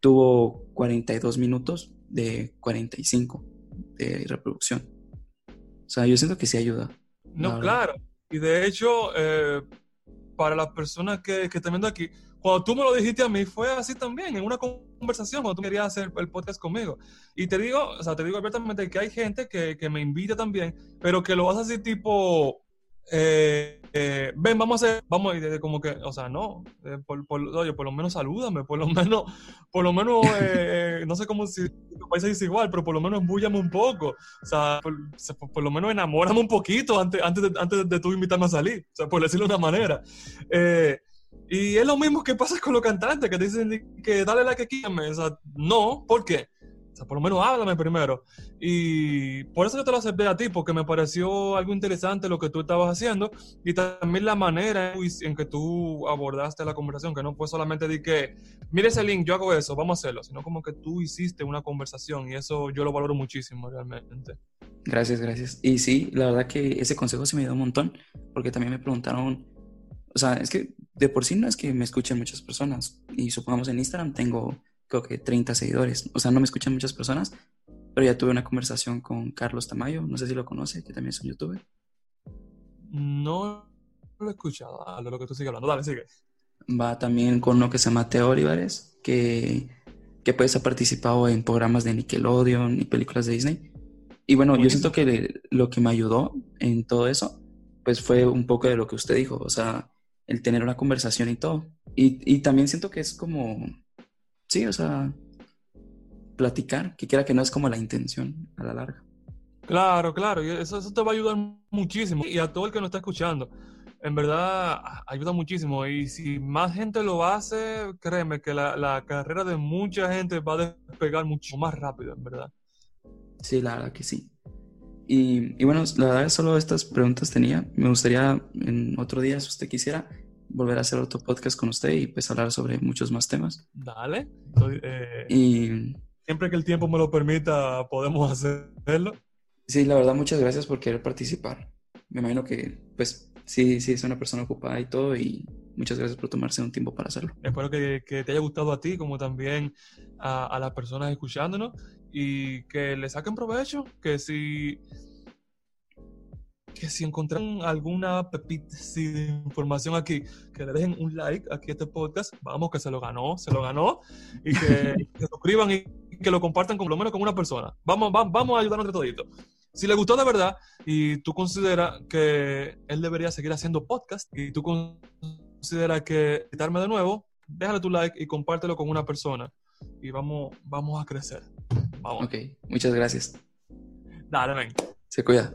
Tuvo 42 minutos de 45 de reproducción. O sea, yo siento que sí ayuda. No, claro. Y de hecho, eh, para las personas que, que están viendo aquí, cuando tú me lo dijiste a mí, fue así también, en una conversación, cuando tú querías hacer el podcast conmigo. Y te digo, o sea, te digo abiertamente que hay gente que, que me invita también, pero que lo hace así tipo, eh, eh, ven, vamos a hacer, vamos, y como que, o sea, no, eh, por, por, oye, por lo menos salúdame, por lo menos, por lo menos, no sé cómo si tu país es igual, pero por lo menos embúllame un poco, o sea, por, por, lo menos enamórame un poquito antes, antes, de, antes de tú invitarme a salir, o sea, por decirlo de una manera. Eh, y es lo mismo que pasa con los cantantes que dicen que dale like aquí. O sea, no, ¿por qué? O sea, por lo menos háblame primero. Y por eso yo te lo acepté a ti, porque me pareció algo interesante lo que tú estabas haciendo y también la manera en que tú abordaste la conversación, que no fue solamente de que, mire ese link, yo hago eso, vamos a hacerlo, sino como que tú hiciste una conversación y eso yo lo valoro muchísimo realmente. Gracias, gracias. Y sí, la verdad que ese consejo se me dio un montón, porque también me preguntaron o sea, es que de por sí no es que me escuchen muchas personas. Y supongamos en Instagram tengo creo que 30 seguidores. O sea, no me escuchan muchas personas, pero ya tuve una conversación con Carlos Tamayo, no sé si lo conoce, que también es un youtuber. No lo he escuchado, a lo que tú sigues hablando. Dale, sigue. Va también con uno que se llama Teo Olivares, que, que pues ha participado en programas de Nickelodeon y películas de Disney. Y bueno, yo siento que lo que me ayudó en todo eso, pues fue un poco de lo que usted dijo. O sea, el tener una conversación y todo. Y, y, también siento que es como, sí, o sea, platicar, que quiera que no es como la intención a la larga. Claro, claro, y eso, eso te va a ayudar muchísimo. Y a todo el que nos está escuchando, en verdad ayuda muchísimo. Y si más gente lo hace, créeme que la, la carrera de mucha gente va a despegar mucho más rápido, en verdad. Sí, la verdad que sí. Y, y, bueno, la verdad solo estas preguntas tenía. Me gustaría en otro día, si usted quisiera, volver a hacer otro podcast con usted y pues hablar sobre muchos más temas. Dale. eh, Y siempre que el tiempo me lo permita, podemos hacerlo. sí, la verdad, muchas gracias por querer participar. Me imagino que pues sí, sí, es una persona ocupada y todo y muchas gracias por tomarse un tiempo para hacerlo. Espero que, que te haya gustado a ti, como también a, a las personas escuchándonos, y que le saquen provecho, que si que si encontraron alguna pepita de información aquí, que le dejen un like aquí a este podcast, vamos, que se lo ganó, se lo ganó, y que, se suscriban y que lo compartan con, por lo menos con una persona. Vamos, vamos, vamos a ayudarnos entre toditos. Si le gustó de verdad y tú consideras que él debería seguir haciendo podcast y tú consideras que quitarme de nuevo, déjale tu like y compártelo con una persona y vamos, vamos a crecer. Vamos. Ok, muchas gracias. Dale, ven. Se cuida.